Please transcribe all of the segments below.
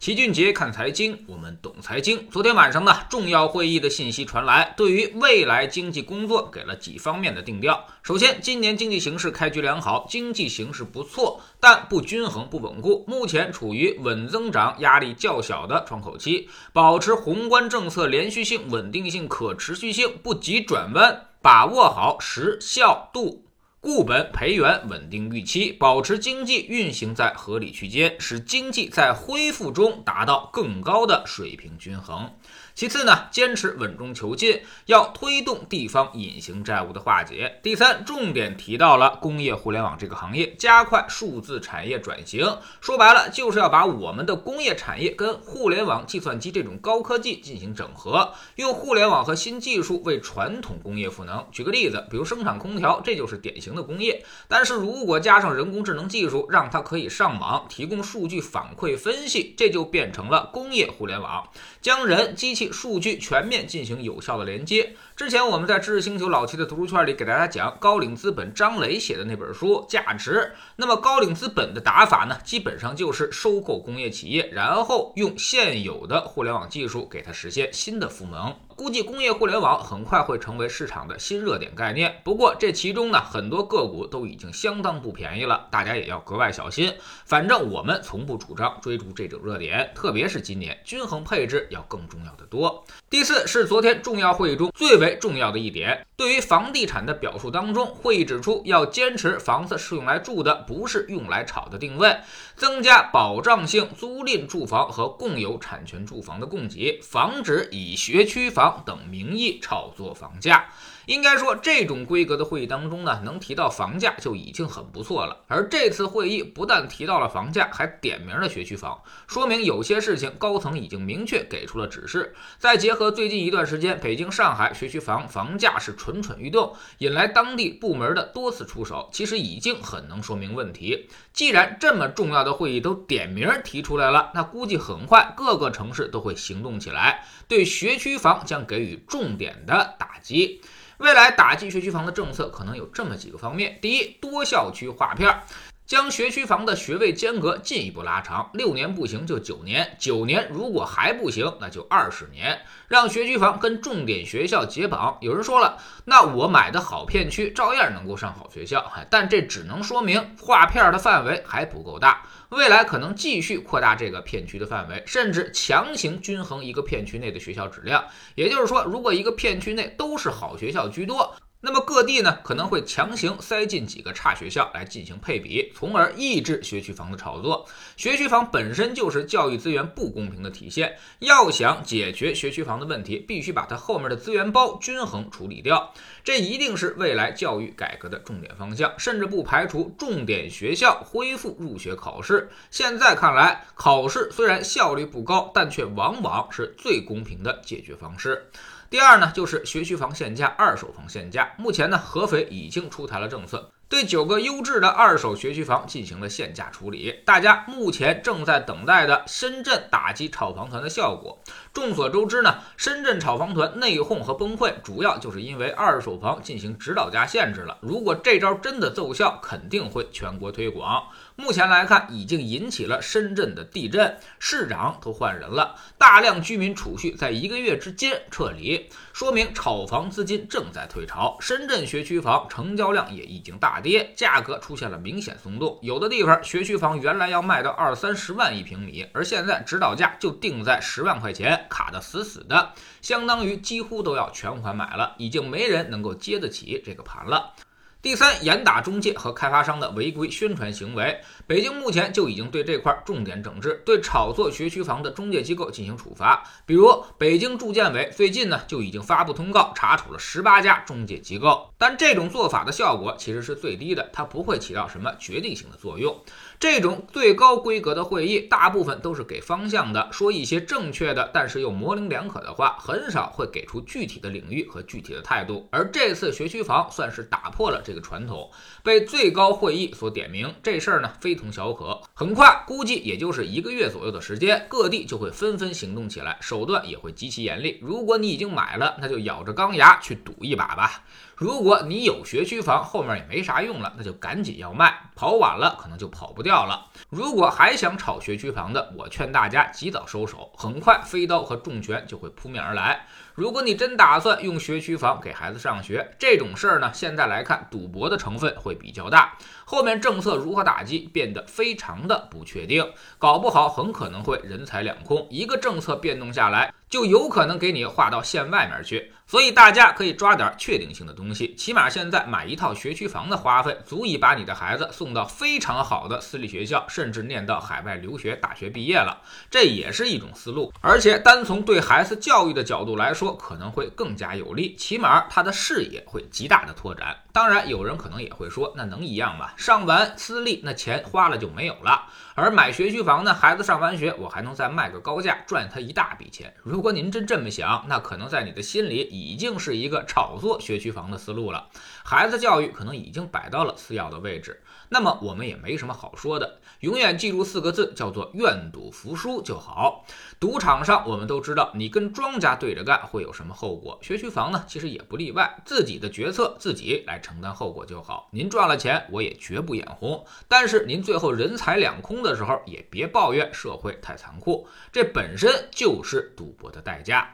齐俊杰看财经，我们懂财经。昨天晚上呢，重要会议的信息传来，对于未来经济工作给了几方面的定调。首先，今年经济形势开局良好，经济形势不错，但不均衡、不稳固，目前处于稳增长压力较小的窗口期，保持宏观政策连续性、稳定性、可持续性，不急转弯，把握好时效度。固本培元，稳定预期，保持经济运行在合理区间，使经济在恢复中达到更高的水平均衡。其次呢，坚持稳中求进，要推动地方隐形债务的化解。第三，重点提到了工业互联网这个行业，加快数字产业转型。说白了，就是要把我们的工业产业跟互联网、计算机这种高科技进行整合，用互联网和新技术为传统工业赋能。举个例子，比如生产空调，这就是典型的工业。但是如果加上人工智能技术，让它可以上网提供数据反馈分析，这就变成了工业互联网，将人机器。数据全面进行有效的连接。之前我们在知识星球老七的读书圈里给大家讲高瓴资本张磊写的那本书《价值》。那么高瓴资本的打法呢，基本上就是收购工业企业，然后用现有的互联网技术给它实现新的赋能。估计工业互联网很快会成为市场的新热点概念。不过这其中呢，很多个股都已经相当不便宜了，大家也要格外小心。反正我们从不主张追逐这种热点，特别是今年，均衡配置要更重要的多。第四是昨天重要会议中最为重要的一点，对于房地产的表述当中，会议指出要坚持房子是用来住的，不是用来炒的定位，增加保障性租赁住房和共有产权住房的供给，防止以学区房。等名义炒作房价。应该说，这种规格的会议当中呢，能提到房价就已经很不错了。而这次会议不但提到了房价，还点名了学区房，说明有些事情高层已经明确给出了指示。再结合最近一段时间北京、上海学区房房价是蠢蠢欲动，引来当地部门的多次出手，其实已经很能说明问题。既然这么重要的会议都点名提出来了，那估计很快各个城市都会行动起来，对学区房将给予重点的打击。未来打击学区房的政策可能有这么几个方面：第一，多校区划片儿，将学区房的学位间隔进一步拉长，六年不行就九年，九年如果还不行，那就二十年，让学区房跟重点学校解绑。有人说了，那我买的好片区照样能够上好学校，但这只能说明划片的范围还不够大。未来可能继续扩大这个片区的范围，甚至强行均衡一个片区内的学校质量。也就是说，如果一个片区内都是好学校居多。那么各地呢可能会强行塞进几个差学校来进行配比，从而抑制学区房的炒作。学区房本身就是教育资源不公平的体现，要想解决学区房的问题，必须把它后面的资源包均衡处理掉。这一定是未来教育改革的重点方向，甚至不排除重点学校恢复入学考试。现在看来，考试虽然效率不高，但却往往是最公平的解决方式。第二呢，就是学区房限价、二手房限价。目前呢，合肥已经出台了政策。对九个优质的二手学区房进行了限价处理，大家目前正在等待的深圳打击炒房团的效果。众所周知呢，深圳炒房团内讧和崩溃，主要就是因为二手房进行指导价限制了。如果这招真的奏效，肯定会全国推广。目前来看，已经引起了深圳的地震，市长都换人了，大量居民储蓄在一个月之间撤离，说明炒房资金正在退潮。深圳学区房成交量也已经大。跌，价格出现了明显松动，有的地方学区房原来要卖到二三十万一平米，而现在指导价就定在十万块钱，卡得死死的，相当于几乎都要全款买了，已经没人能够接得起这个盘了。第三，严打中介和开发商的违规宣传行为。北京目前就已经对这块重点整治，对炒作学区房的中介机构进行处罚。比如，北京住建委最近呢就已经发布通告，查处了十八家中介机构。但这种做法的效果其实是最低的，它不会起到什么决定性的作用。这种最高规格的会议，大部分都是给方向的，说一些正确的，但是又模棱两可的话，很少会给出具体的领域和具体的态度。而这次学区房算是打破了这个传统，被最高会议所点名，这事儿呢非同小可。很快，估计也就是一个月左右的时间，各地就会纷纷行动起来，手段也会极其严厉。如果你已经买了，那就咬着钢牙去赌一把吧。如果你有学区房，后面也没啥用了，那就赶紧要卖，跑晚了可能就跑不掉了。如果还想炒学区房的，我劝大家及早收手，很快飞刀和重拳就会扑面而来。如果你真打算用学区房给孩子上学，这种事儿呢，现在来看赌博的成分会比较大。后面政策如何打击变得非常的不确定，搞不好很可能会人财两空。一个政策变动下来。就有可能给你划到县外面去，所以大家可以抓点确定性的东西。起码现在买一套学区房的花费，足以把你的孩子送到非常好的私立学校，甚至念到海外留学、大学毕业了，这也是一种思路。而且单从对孩子教育的角度来说，可能会更加有利，起码他的视野会极大的拓展。当然，有人可能也会说，那能一样吗？上完私立，那钱花了就没有了；而买学区房呢，孩子上完学，我还能再卖个高价，赚他一大笔钱。如如果您真这么想，那可能在你的心里已经是一个炒作学区房的思路了。孩子教育可能已经摆到了次要的位置。那么我们也没什么好说的，永远记住四个字，叫做愿赌服输就好。赌场上，我们都知道，你跟庄家对着干会有什么后果。学区房呢，其实也不例外，自己的决策自己来承担后果就好。您赚了钱，我也绝不眼红。但是您最后人财两空的时候，也别抱怨社会太残酷，这本身就是赌博的代价。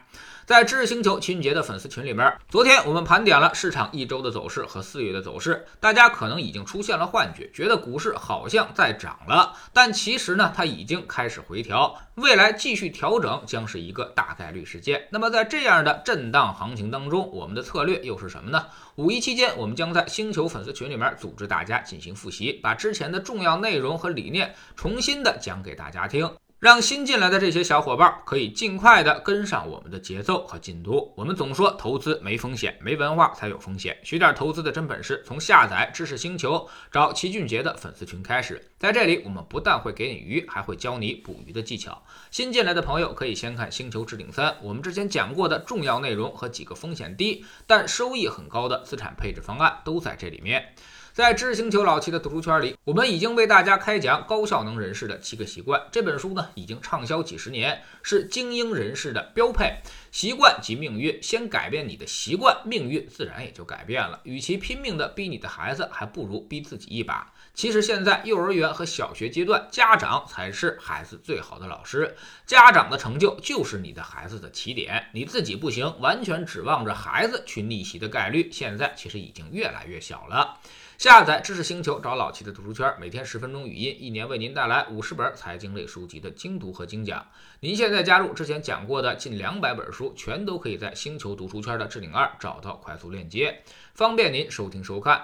在知识星球秦杰的粉丝群里面，昨天我们盘点了市场一周的走势和四月的走势，大家可能已经出现了幻觉，觉得股市好像在涨了，但其实呢，它已经开始回调，未来继续调整将是一个大概率事件。那么在这样的震荡行情当中，我们的策略又是什么呢？五一期间，我们将在星球粉丝群里面组织大家进行复习，把之前的重要内容和理念重新的讲给大家听。让新进来的这些小伙伴可以尽快的跟上我们的节奏和进度。我们总说投资没风险，没文化才有风险。学点投资的真本事，从下载知识星球找齐俊杰的粉丝群开始。在这里，我们不但会给你鱼，还会教你捕鱼的技巧。新进来的朋友可以先看《星球置顶三》，我们之前讲过的重要内容和几个风险低但收益很高的资产配置方案都在这里面。在知识星球老七的读书圈里，我们已经为大家开讲高效能人士的七个习惯。这本书呢，已经畅销几十年，是精英人士的标配。习惯即命运，先改变你的习惯，命运自然也就改变了。与其拼命的逼你的孩子，还不如逼自己一把。其实现在幼儿园和小学阶段，家长才是孩子最好的老师。家长的成就就是你的孩子的起点。你自己不行，完全指望着孩子去逆袭的概率，现在其实已经越来越小了。下载知识星球，找老齐的读书圈，每天十分钟语音，一年为您带来五十本财经类书籍的精读和精讲。您现在加入之前讲过的近两百本书，全都可以在星球读书圈的置顶二找到快速链接，方便您收听收看。